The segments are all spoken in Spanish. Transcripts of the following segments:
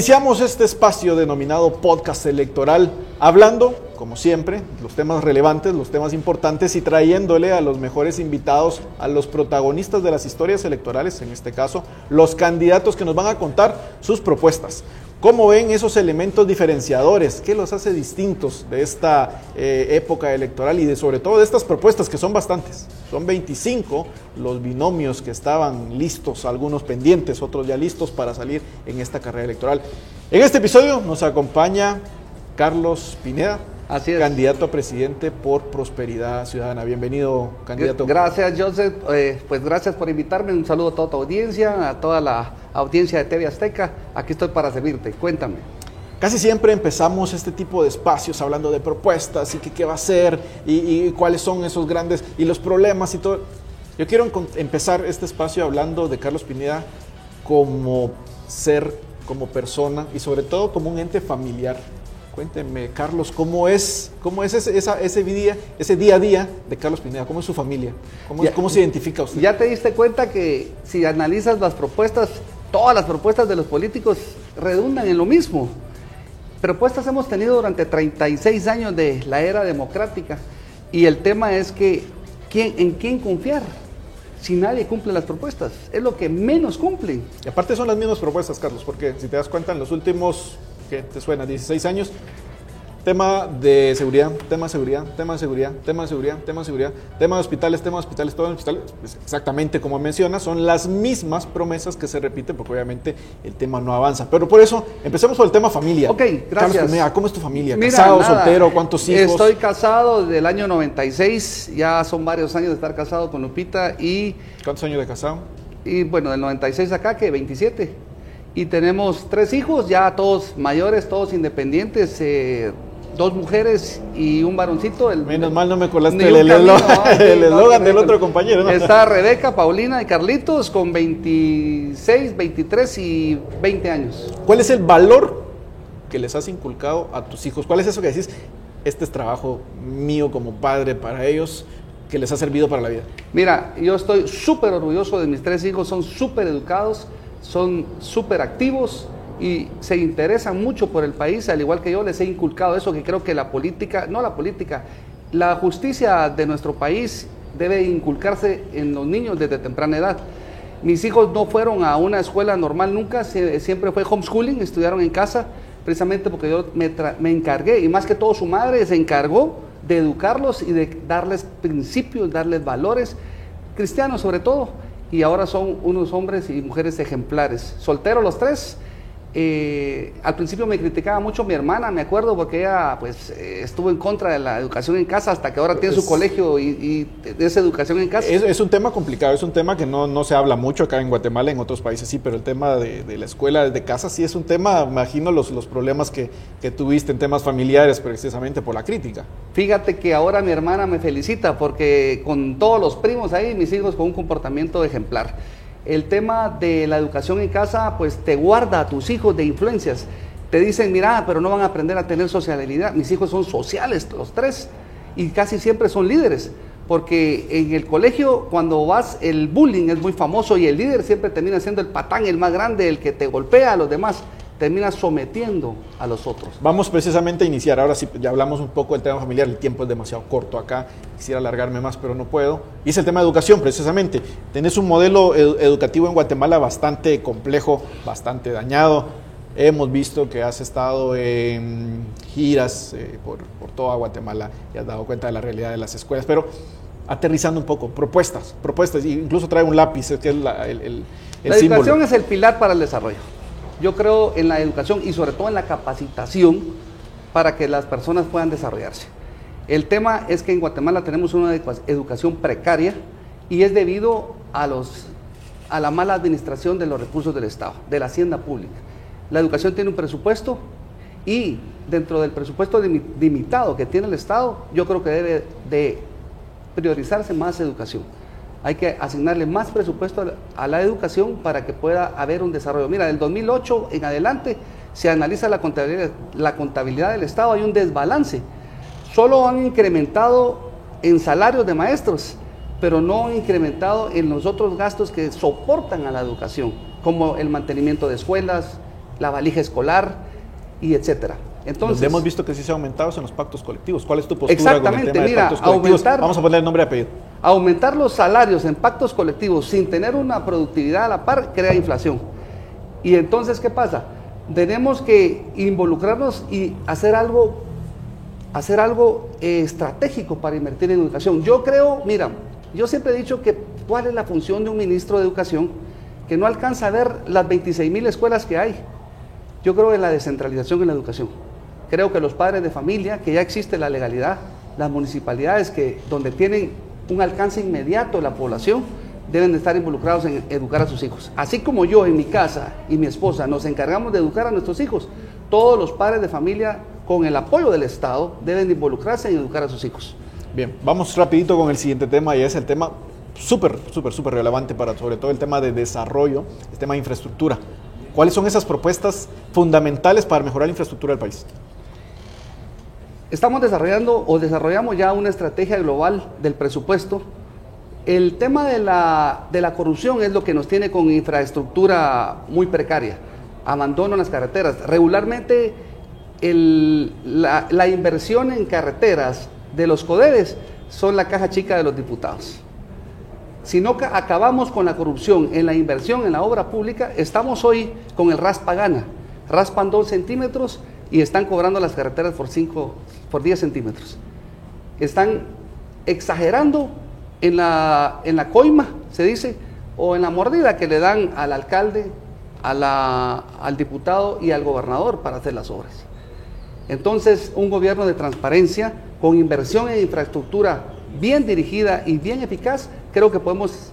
Iniciamos este espacio denominado podcast electoral hablando, como siempre, los temas relevantes, los temas importantes y trayéndole a los mejores invitados, a los protagonistas de las historias electorales, en este caso, los candidatos que nos van a contar sus propuestas. ¿Cómo ven esos elementos diferenciadores? ¿Qué los hace distintos de esta eh, época electoral y de sobre todo de estas propuestas que son bastantes? Son 25 los binomios que estaban listos, algunos pendientes, otros ya listos para salir en esta carrera electoral. En este episodio nos acompaña Carlos Pineda, Así es. candidato a presidente por Prosperidad Ciudadana. Bienvenido, candidato. Gracias, Joseph. Eh, pues gracias por invitarme. Un saludo a toda tu audiencia, a toda la audiencia de TV Azteca. Aquí estoy para servirte. Cuéntame. Casi siempre empezamos este tipo de espacios hablando de propuestas y qué, qué va a ser y, y cuáles son esos grandes y los problemas y todo. Yo quiero empezar este espacio hablando de Carlos Pineda como ser, como persona y sobre todo como un ente familiar. Cuénteme, Carlos, ¿cómo es, cómo es ese, esa- ese, día, ese día a día de Carlos Pineda? ¿Cómo es su familia? ¿Cómo, Ya- cómo se identifica usted? Ya te diste cuenta que si analizas las propuestas, todas las propuestas de los políticos redundan en lo mismo. Propuestas hemos tenido durante 36 años de la era democrática y el tema es que ¿quién, ¿en quién confiar? Si nadie cumple las propuestas, es lo que menos cumplen. Y aparte son las mismas propuestas, Carlos, porque si te das cuenta, en los últimos, ¿qué te suena? 16 años, tema de seguridad, tema de seguridad, tema de seguridad, tema de seguridad, tema de seguridad, tema de hospitales, tema de hospitales, todo en hospitales, pues exactamente como mencionas, son las mismas promesas que se repiten, porque obviamente el tema no avanza. Pero por eso, empecemos por el tema familia. Ok, Carlos gracias. Pineda, ¿cómo es tu familia? Mira, ¿Casado, nada, soltero, cuántos hijos? Estoy casado desde el año 96, ya son varios años de estar casado con Lupita y, ¿Cuántos años de casado? y bueno, del 96 acá, que 27. Y tenemos tres hijos, ya todos mayores, todos independientes, eh, dos mujeres y un varoncito. El, Menos mal no me colaste el el el eslogan del otro compañero. ¿no? Está Rebeca, Paulina y Carlitos con 26, 23 y 20 años. ¿Cuál es el valor que les has inculcado a tus hijos? ¿Cuál es eso que decís? Este es trabajo mío como padre para ellos que les ha servido para la vida. Mira, yo estoy súper orgulloso de mis tres hijos, son súper educados, son súper activos y se interesan mucho por el país, al igual que yo les he inculcado eso, que creo que la política, no la política, la justicia de nuestro país debe inculcarse en los niños desde temprana edad. Mis hijos no fueron a una escuela normal nunca, siempre fue homeschooling, estudiaron en casa, precisamente porque yo me, me encargué, y más que todo su madre se encargó de educarlos y de darles principios, darles valores, cristianos sobre todo, y ahora son unos hombres y mujeres ejemplares. Solteros los tres. Eh, al principio me criticaba mucho mi hermana, me acuerdo, porque ella pues eh, estuvo en contra de la educación en casa hasta que ahora tiene su colegio y, y de esa educación en casa. Es, es un tema complicado, es un tema que no, no se habla mucho acá en Guatemala, en otros países sí, pero el tema de, de la escuela desde casa sí es un tema, imagino los, los problemas que, que tuviste en temas familiares precisamente por la crítica. Fíjate que ahora mi hermana me felicita porque con todos los primos ahí, mis hijos con un comportamiento ejemplar. El tema de la educación en casa, pues te guarda a tus hijos de influencias. Te dicen, mira, pero no van a aprender a tener socialidad. Mis hijos son sociales, los tres, y casi siempre son líderes. Porque en el colegio, cuando vas, el bullying es muy famoso y el líder siempre termina siendo el patán, el más grande, el que te golpea a los demás, termina sometiendo a los otros. Vamos precisamente a iniciar, ahora sí, ya hablamos un poco del tema familiar, el tiempo es demasiado corto acá, quisiera alargarme más, pero no puedo. Y es el tema de educación, precisamente. Tenés un modelo edu- educativo en Guatemala bastante complejo, bastante dañado. Hemos visto que has estado en giras eh, por, por toda Guatemala y has dado cuenta de la realidad de las escuelas, pero aterrizando un poco, propuestas, propuestas, incluso trae un lápiz, que es la- el, el, el la símbolo. educación es el pilar para el desarrollo. Yo creo en la educación y sobre todo en la capacitación para que las personas puedan desarrollarse. El tema es que en Guatemala tenemos una educa- educación precaria y es debido a, los, a la mala administración de los recursos del Estado, de la hacienda pública. La educación tiene un presupuesto y dentro del presupuesto limi- limitado que tiene el Estado, yo creo que debe de priorizarse más educación. Hay que asignarle más presupuesto a la- a la educación para que pueda haber un desarrollo. Mira, del 2008 en adelante, si analiza la contabilidad, la contabilidad del Estado, hay un desbalance. Solo han incrementado en salarios de maestros, pero no han incrementado en los otros gastos que soportan a la educación, como el mantenimiento de escuelas, la valija escolar y etcétera. Entonces, Donde hemos visto que sí se ha aumentado en los pactos colectivos. ¿Cuál es tu postura exactamente, con el tema mira, de Aumentar, Vamos a poner el nombre y apellido. Aumentar los salarios en pactos colectivos sin tener una productividad a la par crea inflación. Y entonces, ¿qué pasa? Tenemos que involucrarnos y hacer algo, hacer algo eh, estratégico para invertir en educación. Yo creo, mira, yo siempre he dicho que cuál es la función de un ministro de educación que no alcanza a ver las 26 mil escuelas que hay. Yo creo en la descentralización en la educación. Creo que los padres de familia, que ya existe la legalidad, las municipalidades que donde tienen un alcance inmediato de la población, deben de estar involucrados en educar a sus hijos. Así como yo en mi casa y mi esposa nos encargamos de educar a nuestros hijos, todos los padres de familia con el apoyo del Estado deben involucrarse en educar a sus hijos. Bien, vamos rapidito con el siguiente tema y es el tema súper, súper, súper relevante para sobre todo el tema de desarrollo, el tema de infraestructura. ¿Cuáles son esas propuestas fundamentales para mejorar la infraestructura del país? Estamos desarrollando o desarrollamos ya una estrategia global del presupuesto. El tema de la, de la corrupción es lo que nos tiene con infraestructura muy precaria, abandono en las carreteras. Regularmente la, inversión en carreteras de los CODEDES son la caja chica de los diputados. Si no acabamos con la corrupción en la inversión en la obra pública, estamos hoy con el raspa gana. Raspan dos centímetros y están cobrando las carreteras por, cinco, por 10 centímetros. Están exagerando en la, en la coima, se dice, o en la mordida que le dan al alcalde, al diputado y al gobernador para hacer las obras. Entonces, un gobierno de transparencia, con inversión en infraestructura bien dirigida y bien eficaz, creo que podemos,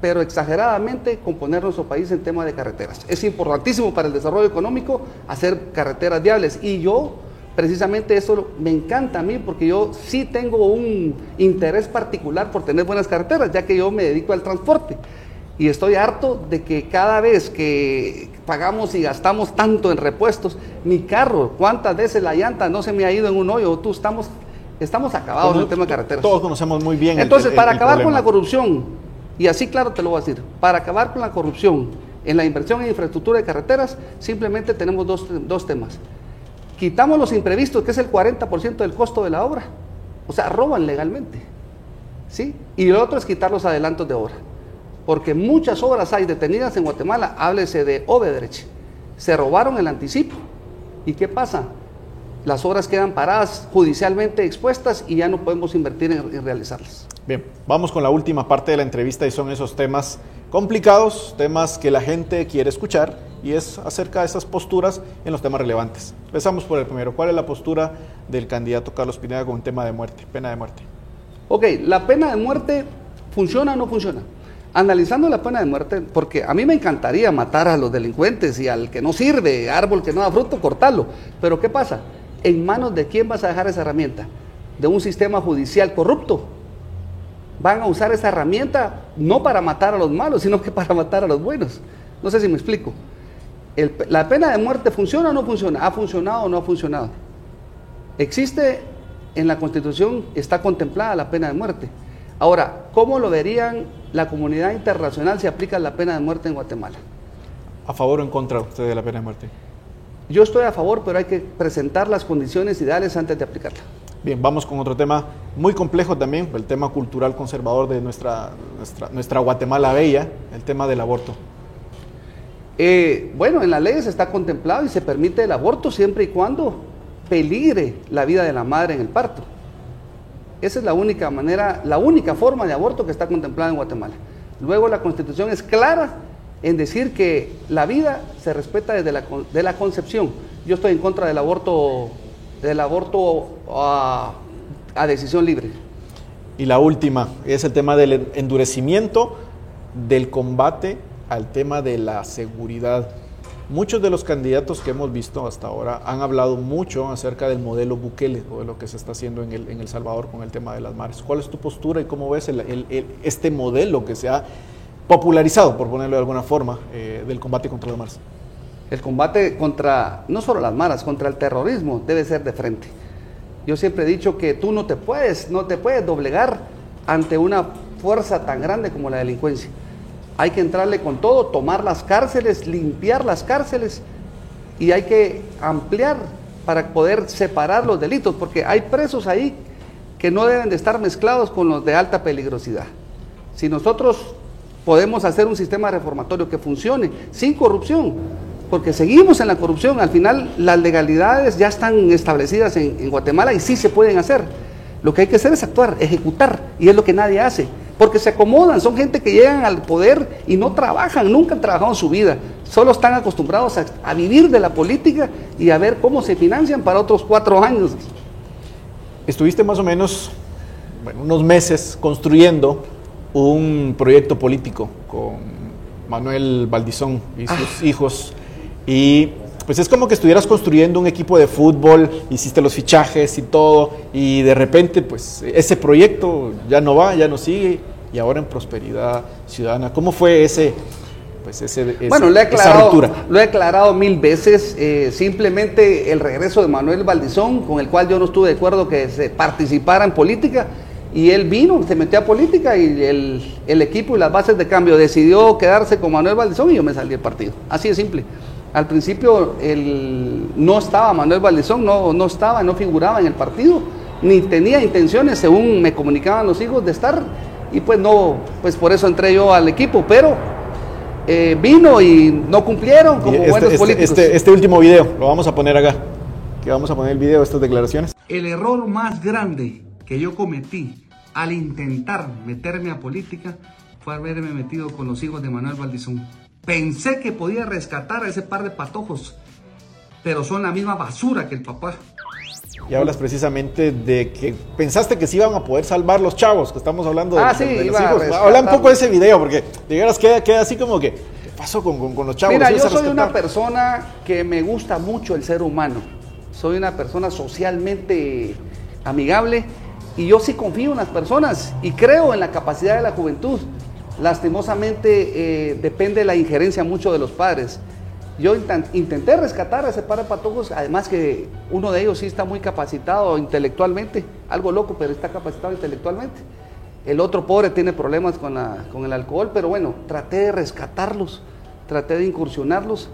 pero exageradamente, componer nuestro país en tema de carreteras. Es importantísimo para el desarrollo económico hacer carreteras viables y yo precisamente eso me encanta a mí porque yo sí tengo un interés particular por tener buenas carreteras, ya que yo me dedico al transporte. Y estoy harto de que cada vez que pagamos y gastamos tanto en repuestos, mi carro, cuántas veces la llanta no se me ha ido en un hoyo, tú estamos Estamos acabados en el tema de carreteras. Todos conocemos muy bien. Entonces, para acabar con la corrupción, y así claro te lo voy a decir, para acabar con la corrupción en la inversión en infraestructura de carreteras, simplemente tenemos dos, dos temas. Quitamos los imprevistos, que es el 40% del costo de la obra. O sea, roban legalmente. ¿Sí? Y el otro es quitar los adelantos de obra. Porque muchas obras hay detenidas en Guatemala, háblese de Obederech. Se robaron el anticipo. ¿Y qué pasa? las obras quedan paradas, judicialmente expuestas y ya no podemos invertir en, realizarlas. Bien, vamos con la última parte de la entrevista y son esos temas complicados, temas que la gente quiere escuchar y es acerca de esas posturas en los temas relevantes. Empezamos por el primero. ¿Cuál es la postura del candidato Carlos Pineda con un tema de muerte, pena de muerte? Ok, la pena de muerte funciona o no funciona. Analizando la pena de muerte, porque a mí me encantaría matar a los delincuentes y al que no sirve, árbol que no da fruto, cortarlo. Pero ¿qué pasa? ¿En manos de quién vas a dejar esa herramienta? ¿De un sistema judicial corrupto? Van a usar esa herramienta no para matar a los malos, sino que para matar a los buenos. No sé si me explico. ¿La pena de muerte funciona o no funciona? ¿Ha funcionado o no ha funcionado? Existe en la Constitución, está contemplada la pena de muerte. Ahora, ¿cómo lo verían la comunidad internacional si aplica la pena de muerte en Guatemala? ¿A favor o en contra usted de la pena de muerte? Yo estoy a favor, pero hay que presentar las condiciones ideales antes de aplicarla. Bien, vamos con otro tema muy complejo también, el tema cultural conservador de nuestra, nuestra, Guatemala bella, el tema del aborto. Eh, bueno, en las leyes está contemplado y se permite el aborto siempre y cuando peligre la vida de la madre en el parto. Esa es la única manera, la única forma de aborto que está contemplada en Guatemala. Luego la constitución es clara en decir que la vida se respeta desde la, de la concepción. Yo estoy en contra del aborto, del aborto a, a decisión libre. Y la última es el tema del endurecimiento del combate al tema de la seguridad. Muchos de los candidatos que hemos visto hasta ahora han hablado mucho acerca del modelo Bukele o de lo que se está haciendo en El, en el Salvador con el tema de las mares. ¿Cuál es tu postura y cómo ves el, este modelo que se ha popularizado, por ponerlo de alguna forma, eh, del combate contra las maras. El combate contra, no solo las maras, contra el terrorismo debe ser de frente. Yo siempre he dicho que tú no te puedes, no te puedes doblegar ante una fuerza tan grande como la delincuencia. Hay que entrarle con todo, tomar las cárceles, limpiar las cárceles y hay que ampliar para poder separar los delitos, porque hay presos ahí que no deben de estar mezclados con los de alta peligrosidad. Si nosotros podemos hacer un sistema reformatorio que funcione sin corrupción, porque seguimos en la corrupción, al final las legalidades ya están establecidas en, Guatemala y sí se pueden hacer. Lo que hay que hacer es actuar, ejecutar, y es lo que nadie hace porque se acomodan, son gente que llegan al poder y no trabajan, nunca han trabajado en su vida, solo están acostumbrados a, vivir de la política y a ver cómo se financian para otros cuatro años. Estuviste más o menos unos meses construyendo un proyecto político con Manuel Valdizón y sus ah. hijos y pues es como que estuvieras construyendo un equipo de fútbol, hiciste los fichajes y todo, y de repente pues ese proyecto ya no va, ya no sigue, y ahora en Prosperidad Ciudadana. ¿Cómo fue ese, pues ese, bueno, lo he aclarado, Lo he aclarado mil veces, eh, simplemente el regreso de Manuel Valdizón, con el cual yo no estuve de acuerdo que se participara en política, y él vino, se metió a política y el, el equipo y las bases de cambio decidió quedarse con Manuel Valdizón y yo me salí del partido. Así de simple. Al principio el, no estaba Manuel Valdezón, no, no estaba, no figuraba en el partido, ni tenía intenciones, según me comunicaban los hijos, de estar, y pues no, pues por eso entré yo al equipo, pero eh, vino y no cumplieron como este, buenos este, políticos. Este, este, último video, lo vamos a poner acá, que vamos a poner el video de estas declaraciones. El error más grande que yo cometí al intentar meterme a política fue haberme metido con los hijos de Manuel Valdizón. Pensé que podía rescatar a ese par de patojos, pero son la misma basura que el papá. Y hablas precisamente de que pensaste que se iban a poder salvar los chavos, que estamos hablando de, ah, sí, los hijos. Habla un poco de ese video, porque dijeras queda, queda así como que, ¿qué pasó con, con, los chavos? Mira, yo soy una persona que me gusta mucho el ser humano. Soy una persona socialmente amigable y yo sí confío en las personas y creo en la capacidad de la juventud. Lastimosamente eh, depende la injerencia mucho de los padres. Yo intenté rescatar a ese par de patojos, además que uno de ellos sí está muy capacitado intelectualmente, algo loco, pero está capacitado intelectualmente. El otro pobre tiene problemas con, con el alcohol, pero bueno, traté de rescatarlos, traté de incursionarlos,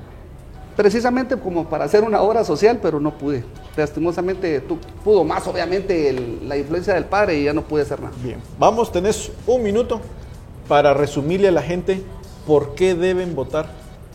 precisamente como para hacer una obra social, pero no pude. Lastimosamente pudo más, obviamente, la influencia del padre y ya no pude hacer nada. Bien, vamos, tenés un minuto para resumirle a la gente por qué deben votar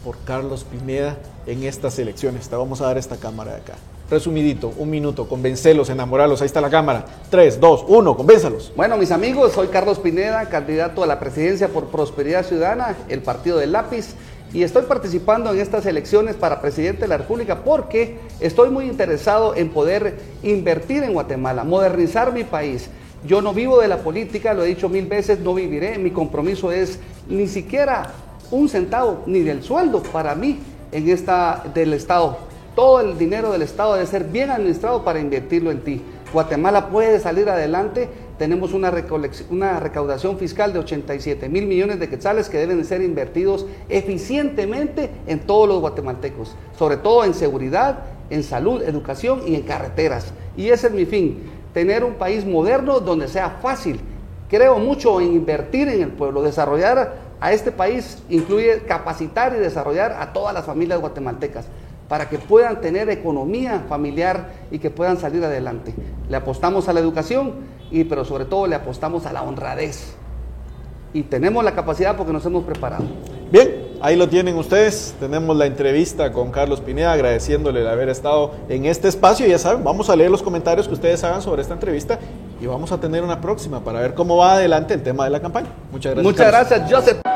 por Carlos Pineda en estas elecciones. Te vamos a dar esta cámara de acá. Resumidito, un minuto, convencelos, enamorarlos. Ahí está la cámara. Tres, dos, uno, convénzalos. Bueno, mis amigos, soy Carlos Pineda, candidato a la presidencia por Prosperidad Ciudadana, el partido del lápiz. Y estoy participando en estas elecciones para presidente de la República porque estoy muy interesado en poder invertir en Guatemala, modernizar mi país, yo no vivo de la política, lo he dicho mil veces, no viviré. Mi compromiso es ni siquiera un centavo ni del sueldo para mí en esta del Estado. Todo el dinero del Estado debe ser bien administrado para invertirlo en ti. Guatemala puede salir adelante. Tenemos una, una recaudación fiscal de 87 mil millones de quetzales que deben ser invertidos eficientemente en todos los guatemaltecos, sobre todo en seguridad, en salud, educación y en carreteras. Y ese es mi fin tener un país moderno donde sea fácil. Creo mucho en invertir en el pueblo, desarrollar a este país incluye capacitar y desarrollar a todas las familias guatemaltecas para que puedan tener economía familiar y que puedan salir adelante. Le apostamos a la educación y pero sobre todo le apostamos a la honradez. Y tenemos la capacidad porque nos hemos preparado. Bien, Ahí lo tienen ustedes. Tenemos la entrevista con Carlos Pineda, agradeciéndole el haber estado en este espacio. Ya saben, vamos a leer los comentarios que ustedes hagan sobre esta entrevista y vamos a tener una próxima para ver cómo va adelante el tema de la campaña. Muchas gracias. Muchas gracias, Joseph.